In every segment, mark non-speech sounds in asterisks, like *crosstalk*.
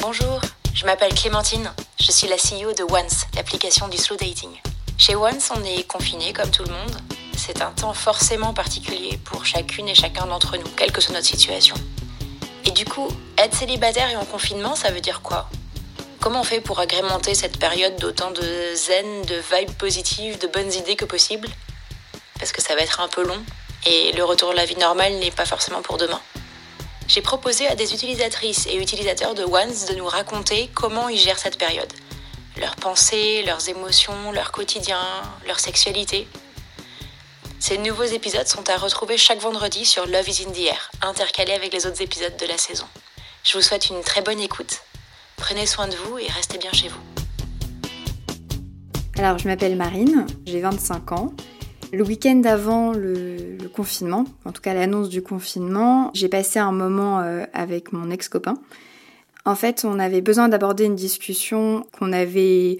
Bonjour, je m'appelle Clémentine. Je suis la CEO de Once, l'application du slow dating. Chez Once, on est confiné comme tout le monde. C'est un temps forcément particulier pour chacune et chacun d'entre nous, quelle que soit notre situation. Et du coup, être célibataire et en confinement, ça veut dire quoi? Comment on fait pour agrémenter cette période d'autant de zen, de vibes positives, de bonnes idées que possible? Parce que ça va être un peu long et le retour de la vie normale n'est pas forcément pour demain j'ai proposé à des utilisatrices et utilisateurs de Ones de nous raconter comment ils gèrent cette période. Leurs pensées, leurs émotions, leur quotidien, leur sexualité. Ces nouveaux épisodes sont à retrouver chaque vendredi sur Love is in the Air, intercalés avec les autres épisodes de la saison. Je vous souhaite une très bonne écoute. Prenez soin de vous et restez bien chez vous. Alors, je m'appelle Marine, j'ai 25 ans. Le week-end avant le, confinement, en tout cas l'annonce du confinement, j'ai passé un moment euh, avec mon ex-copain. En fait, on avait besoin d'aborder une discussion qu'on avait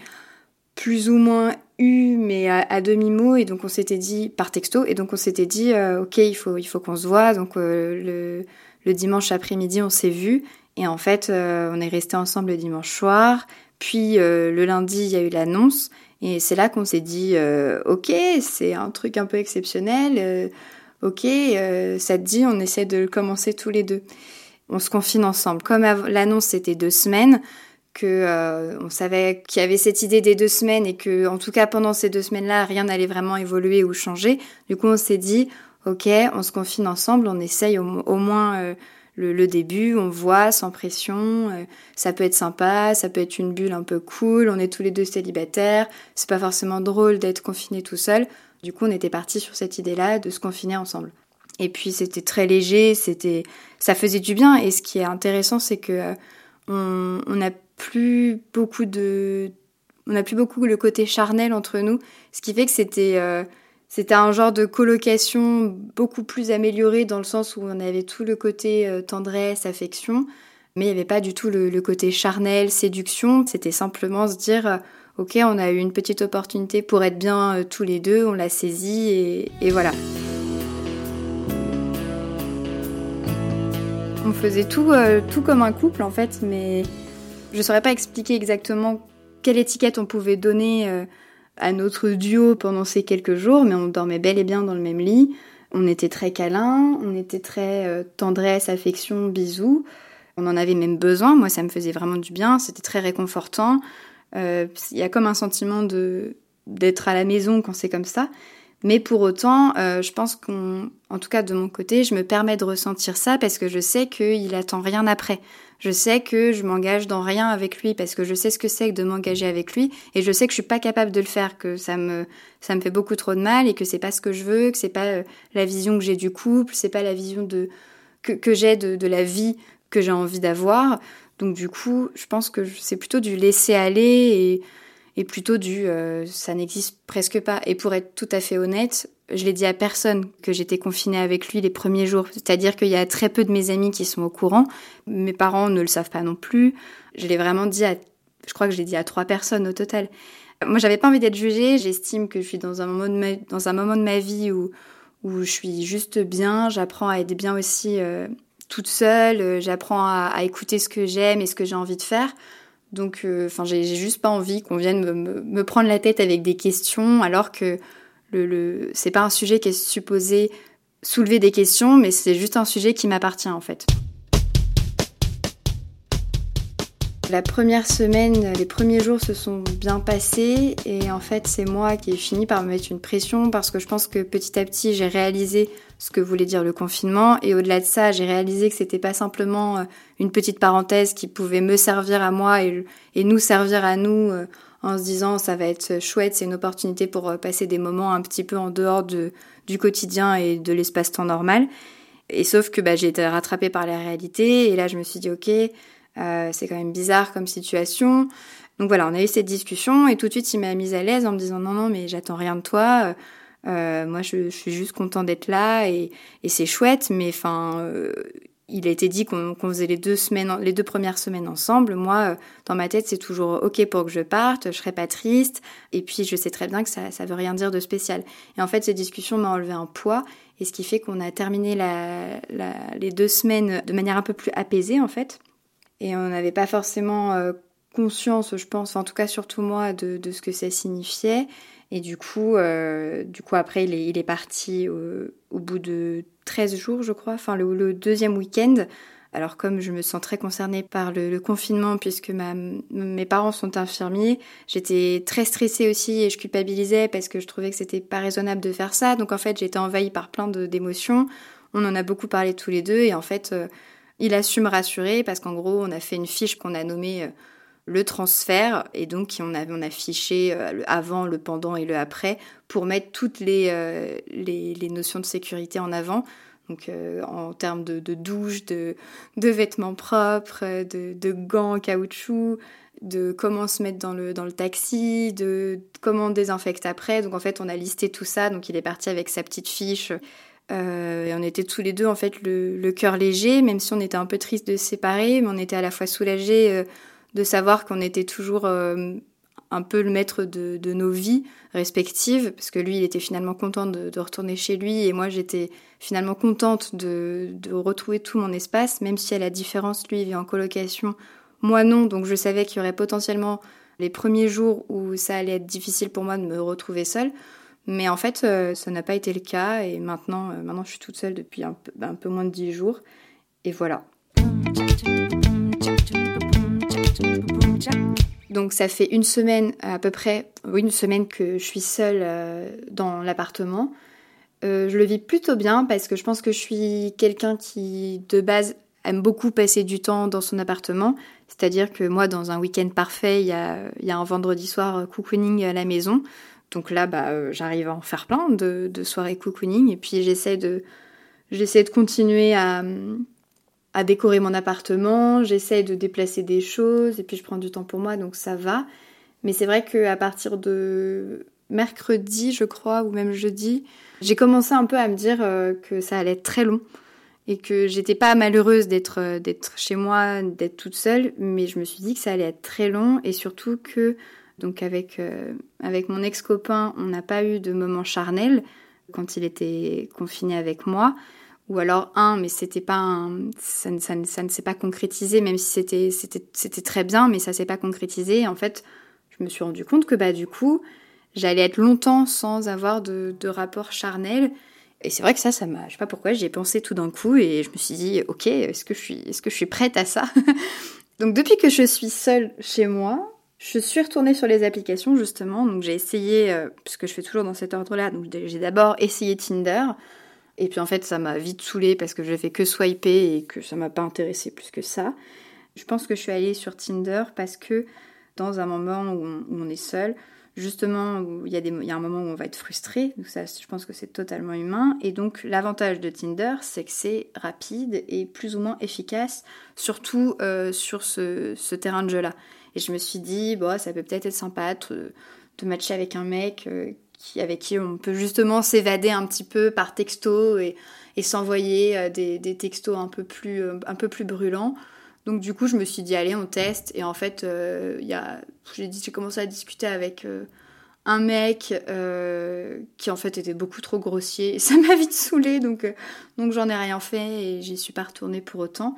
plus ou moins eue, mais à, demi-mot, et donc on s'était dit, par texto, et donc on s'était dit, euh, ok, il faut, il faut qu'on se voit, donc euh, le, dimanche après-midi, on s'est vu, et en fait, on est resté ensemble le dimanche soir, puis le lundi, il y a eu l'annonce, et c'est là qu'on s'est dit, euh, ok, c'est un truc un peu exceptionnel, euh, ok, euh, ça te dit, on essaie de le commencer tous les deux. On se confine ensemble. Comme l'annonce c'était deux semaines, que on savait qu'il y avait cette idée des deux semaines et que, en tout cas, pendant ces deux semaines-là, rien n'allait vraiment évoluer ou changer. Du coup, on s'est dit, ok, on se confine ensemble, on essaye au moins le, début, on voit sans pression, euh, ça peut être sympa, ça peut être une bulle un peu cool, on est tous les deux célibataires, c'est pas forcément drôle d'être confiné tout seul. Du coup, on était parti sur cette idée-là de se confiner ensemble. Et puis c'était très léger, c'était, ça faisait du bien. Et ce qui est intéressant, c'est que euh, on n'a plus beaucoup de, on n'a plus beaucoup le côté charnel entre nous, ce qui fait que c'était euh, c'était un genre de colocation beaucoup plus amélioré dans le sens où on avait tout le côté euh, tendresse, affection, mais il n'y avait pas du tout le, côté charnel, séduction. C'était simplement se dire, euh, ok, on a eu une petite opportunité pour être bien euh, tous les deux, on l'a saisie et, et voilà. On faisait tout, tout comme un couple en fait, mais je ne saurais pas expliquer exactement quelle étiquette on pouvait donner à notre duo pendant ces quelques jours, mais on dormait bel et bien dans le même lit. On était très câlins, on était très euh, tendresse, affection, bisous. On en avait même besoin. Moi, ça me faisait vraiment du bien. C'était très réconfortant. Euh, il y a comme un sentiment de d'être à la maison quand c'est comme ça. Mais pour autant, euh, je pense qu'en tout cas de mon côté, je me permets de ressentir ça parce que je sais qu'il attend rien après. Je sais que je m'engage dans rien avec lui parce que je sais ce que c'est que de m'engager avec lui et je sais que je suis pas capable de le faire, que ça me ça me fait beaucoup trop de mal et que c'est pas ce que je veux, que c'est pas euh, la vision que j'ai du couple, c'est pas la vision de que, que j'ai de, de la vie que j'ai envie d'avoir. Donc du coup, je pense que c'est plutôt du laisser aller et et plutôt du euh, ça n'existe presque pas. Et pour être tout à fait honnête, je l'ai dit à personne que j'étais confinée avec lui les premiers jours. C'est-à-dire qu'il y a très peu de mes amis qui sont au courant. Mes parents ne le savent pas non plus. Je l'ai vraiment dit à, je crois que je l'ai dit à trois personnes au total. Moi, j'avais pas envie d'être jugée. J'estime que je suis dans un moment de ma, dans un moment de ma vie où où je suis juste bien. J'apprends à être bien aussi euh, toute seule. J'apprends à, à écouter ce que j'aime et ce que j'ai envie de faire. Donc, euh, enfin, j'ai juste pas envie qu'on vienne me, prendre la tête avec des questions, alors que le, le c'est pas un sujet qui est supposé soulever des questions, mais c'est juste un sujet qui m'appartient en fait. La première semaine, les premiers jours se sont bien passés et en fait c'est moi qui ai fini par me mettre une pression parce que je pense que petit à petit j'ai réalisé ce que voulait dire le confinement et au-delà de ça j'ai réalisé que c'était pas simplement euh, une petite parenthèse qui pouvait me servir à moi et, nous servir à nous euh, en se disant ça va être chouette, c'est une opportunité pour euh, passer des moments un petit peu en dehors de, du quotidien et de l'espace-temps normal. Et sauf que bah, j'ai été rattrapée par la réalité et là je me suis dit ok euh, c'est quand même bizarre comme situation. Donc voilà, on a eu cette discussion et tout de suite il m'a mise à l'aise en me disant non non mais j'attends rien de toi. Euh, moi je, suis juste content d'être là et, c'est chouette, mais enfin euh, il a été dit qu'on faisait les deux semaines, les deux premières semaines ensemble. Moi, dans ma tête, c'est toujours ok pour que je parte, je serai pas triste. Et puis, je sais très bien que ça, ça veut rien dire de spécial. Et en fait, cette discussion m'a enlevé un poids, et ce qui fait qu'on a terminé les deux semaines de manière un peu plus apaisée, en fait. Et on n'avait pas forcément conscience, je pense, en tout cas surtout moi, de, ce que ça signifiait. Et du coup, du coup après, il est, parti au, bout de 13 jours, je crois, enfin le deuxième week-end. Alors comme je me sens très concernée par le, confinement puisque mes parents sont infirmiers, j'étais très stressée aussi et je culpabilisais parce que je trouvais que c'était pas raisonnable de faire ça. Donc en fait j'étais envahie par plein d'émotions. On en a beaucoup parlé tous les deux et en fait euh, il a su me rassurer parce qu'en gros on a fait une fiche qu'on a nommée euh, le transfert et donc on a, on a fiché euh, le avant, le pendant et le après pour mettre toutes les, les notions de sécurité en avant. Donc euh, en termes de, douche, de, vêtements propres, de, gants en caoutchouc, de comment se mettre dans le, dans le taxi, de comment on désinfecte après. Donc en fait on a listé tout ça, donc il est parti avec sa petite fiche. Euh, et on était tous les deux en fait le, cœur léger, même si on était un peu triste de se séparer, mais on était à la fois soulagés euh, de savoir qu'on était toujours un peu le maître de, nos vies respectives, parce que lui, il était finalement content de, retourner chez lui, et moi, j'étais finalement contente de, retrouver tout mon espace, même si à la différence, lui, il vit en colocation, moi non, donc je savais qu'il y aurait potentiellement les premiers jours où ça allait être difficile pour moi de me retrouver seule. Mais en fait, euh, ça n'a pas été le cas, et maintenant, euh, maintenant je suis toute seule depuis un peu, moins de dix jours, et voilà. Donc ça fait une semaine à peu près, oui une semaine que je suis seule euh, dans l'appartement. Je le vis plutôt bien parce que je pense que je suis quelqu'un qui de base aime beaucoup passer du temps dans son appartement. C'est-à-dire que moi dans un week-end parfait, il y a, un vendredi soir cocooning à la maison. Donc là, bah, j'arrive à en faire plein de, soirées cocooning et puis j'essaie de, j'essaie de continuer à, décorer mon appartement, j'essaye de déplacer des choses et puis je prends du temps pour moi donc ça va. Mais c'est vrai qu'à partir de mercredi, je crois, ou même jeudi, j'ai commencé un peu à me dire euh, que ça allait être très long et que j'étais pas malheureuse d'être euh, d'être chez moi, d'être toute seule, mais je me suis dit que ça allait être très long et surtout que donc avec euh, avec mon ex-copain, on n'a pas eu de moment charnel quand il était confiné avec moi ou alors un, mais c'était pas ça, ça, ne s'est pas concrétisé, même si c'était, c'était, c'était très bien, mais ça s'est pas concrétisé. en fait, je me suis rendu compte que bah du coup, j'allais être longtemps sans avoir de, de rapport charnel. Et c'est vrai que ça, ça m'a, je sais pas pourquoi, j'y ai pensé tout d'un coup et je me suis dit, ok, est-ce que je suis, est-ce que je suis prête à ça? *laughs* Donc depuis que je suis seule chez moi, je suis retournée sur les applications justement. Donc j'ai essayé, euh, puisque je fais toujours dans cet ordre-là. Donc j'ai d'abord essayé Tinder. Et puis en fait, ça m'a vite saoulée parce que je fait que swiper et que ça m'a pas intéressé plus que ça. Je pense que je suis allée sur Tinder parce que dans un moment où on, est seul, justement, il y, a un moment où on va être frustré, donc ça, je pense que c'est totalement humain. Et donc, l'avantage de Tinder, c'est que c'est rapide et plus ou moins efficace, surtout euh, sur ce, terrain de jeu-là. Et je me suis dit, bon, ça peut peut-être être sympa de, matcher avec un mec euh, avec qui on peut justement s'évader un petit peu par texto et, s'envoyer euh, des, textos un peu, plus, euh, un peu plus brûlants. Donc du coup, je me suis dit, allez, on teste. Et en fait, euh, j'ai commencé à discuter avec un mec qui en fait était beaucoup trop grossier. Et ça *laughs* m'a vite saoulée, donc, donc j'en ai rien fait et j'y suis pas retournée pour autant.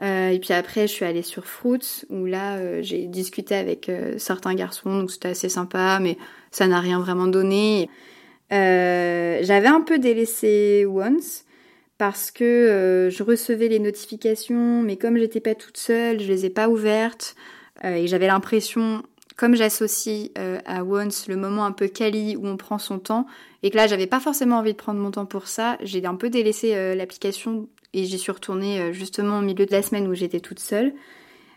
Et puis après, je suis allée sur Fruits, où là, j'ai discuté avec certains garçons, donc c'était assez sympa, mais ça n'a rien vraiment donné. Euh, j'avais un peu délaissé Once parce que euh, je recevais les notifications, mais comme j'étais pas toute seule, je les ai pas ouvertes euh, et j'avais l'impression, comme j'associe à Once le moment un peu quali où on prend son temps et que là j'avais pas forcément envie de prendre mon temps pour ça, j'ai un peu délaissé l'application et j'y suis retournée justement au milieu de la semaine où j'étais toute seule.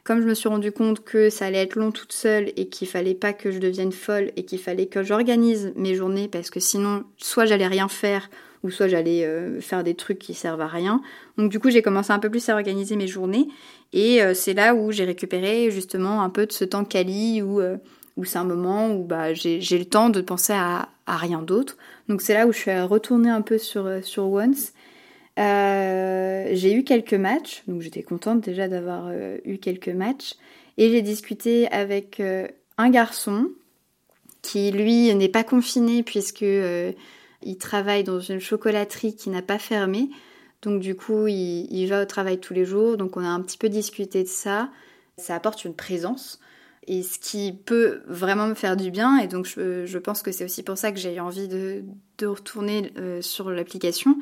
Comme je me suis rendu compte que ça allait être long toute seule et qu'il fallait pas que je devienne folle et qu'il fallait que j'organise mes journées parce que sinon, soit j'allais rien faire ou soit j'allais euh, faire des trucs qui servent à rien. Donc du coup, j'ai commencé un peu plus à organiser mes journées et euh, c'est là où j'ai récupéré justement un peu de ce temps quali où, euh, où c'est un moment où bah, j'ai le temps de penser à, à rien d'autre. Donc c'est là où je suis retournée un peu sur, sur Once euh, j'ai eu quelques matchs, donc j'étais contente déjà d'avoir euh, eu quelques matchs. Et j'ai discuté avec euh, un garçon qui, lui, n'est pas confiné puisque il travaille dans une chocolaterie qui n'a pas fermé. Donc du coup, il, va au travail tous les jours, donc on a un petit peu discuté de ça. Ça apporte une présence et ce qui peut vraiment me faire du bien. Et donc je, pense que c'est aussi pour ça que j'ai envie de, retourner sur l'application.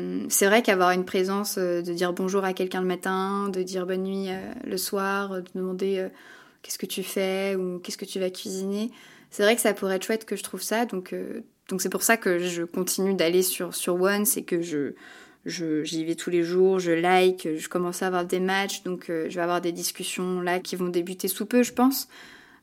Hum, c'est vrai qu'avoir une présence, euh, de dire bonjour à quelqu'un le matin, de dire bonne nuit euh, le soir, de demander qu'est-ce que tu fais ou qu'est-ce que tu vas cuisiner, c'est vrai que ça pourrait être chouette que je trouve ça. Donc donc c'est pour ça que je continue d'aller sur, sur Once et que je, j'y vais tous les jours, je like, je commence à avoir des matchs, donc euh, je vais avoir des discussions là qui vont débuter sous peu, je pense.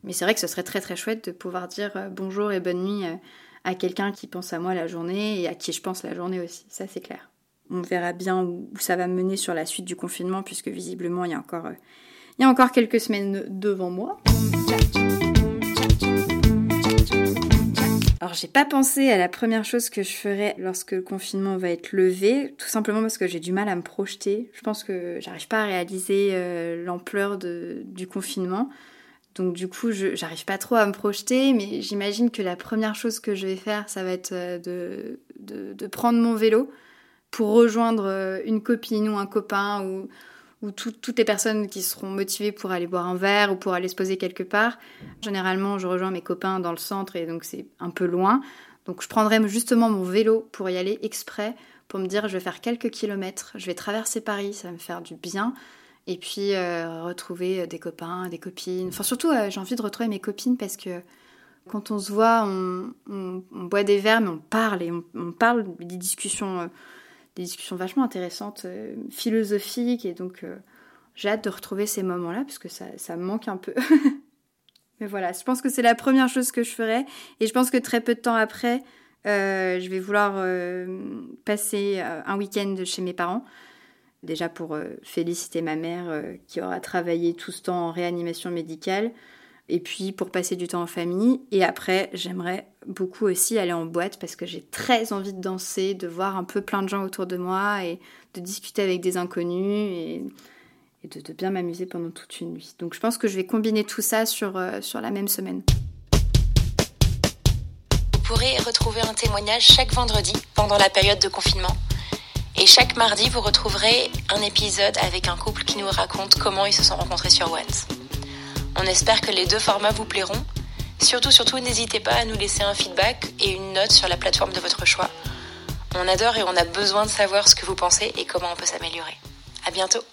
Mais c'est vrai que ce serait très très chouette de pouvoir dire euh, bonjour et bonne nuit euh, à quelqu'un qui pense à moi la journée et à qui je pense la journée aussi, ça c'est clair. On verra bien où ça va mener sur la suite du confinement, puisque visiblement il y a encore, il y a encore quelques semaines devant moi. Alors j'ai pas pensé à la première chose que je ferais lorsque le confinement va être levé, tout simplement parce que j'ai du mal à me projeter. Je pense que j'arrive pas à réaliser euh, l'ampleur du confinement. Donc du coup, j'arrive pas trop à me projeter, mais j'imagine que la première chose que je vais faire, ça va être euh, de, prendre mon vélo pour rejoindre euh, une copine ou un copain ou, ou toutes les personnes qui seront motivées pour aller boire un verre ou pour aller se poser quelque part. Généralement, je rejoins mes copains dans le centre et donc c'est un peu loin. Donc je prendrai justement mon vélo pour y aller exprès, pour me dire je vais faire quelques kilomètres, je vais traverser Paris, ça va me faire du bien. Et puis euh, retrouver des copains, des copines. Enfin surtout, euh, j'ai envie de retrouver mes copines parce que quand on se voit, on, boit des verres, mais on parle et on, parle des discussions. Euh, des discussions vachement intéressantes, euh, philosophiques, et donc euh, j'ai hâte de retrouver ces moments-là, parce que ça, ça me manque un peu. *laughs* Mais voilà, je pense que c'est la première chose que je ferai, et je pense que très peu de temps après, euh, je vais vouloir passer un week-end chez mes parents. Déjà pour féliciter ma mère qui aura travaillé tout ce temps en réanimation médicale et puis pour passer du temps en famille. Et après, j'aimerais beaucoup aussi aller en boîte parce que j'ai très envie de danser, de voir un peu plein de gens autour de moi et de discuter avec des inconnus et, de, bien m'amuser pendant toute une nuit. Donc je pense que je vais combiner tout ça sur, euh, sur la même semaine. Vous pourrez retrouver un témoignage chaque vendredi pendant la période de confinement. Et chaque mardi, vous retrouverez un épisode avec un couple qui nous raconte comment ils se sont rencontrés sur Once. On espère que les deux formats vous plairont. Surtout, surtout, n'hésitez pas à nous laisser un feedback et une note sur la plateforme de votre choix. On adore et on a besoin de savoir ce que vous pensez et comment on peut s'améliorer. À bientôt!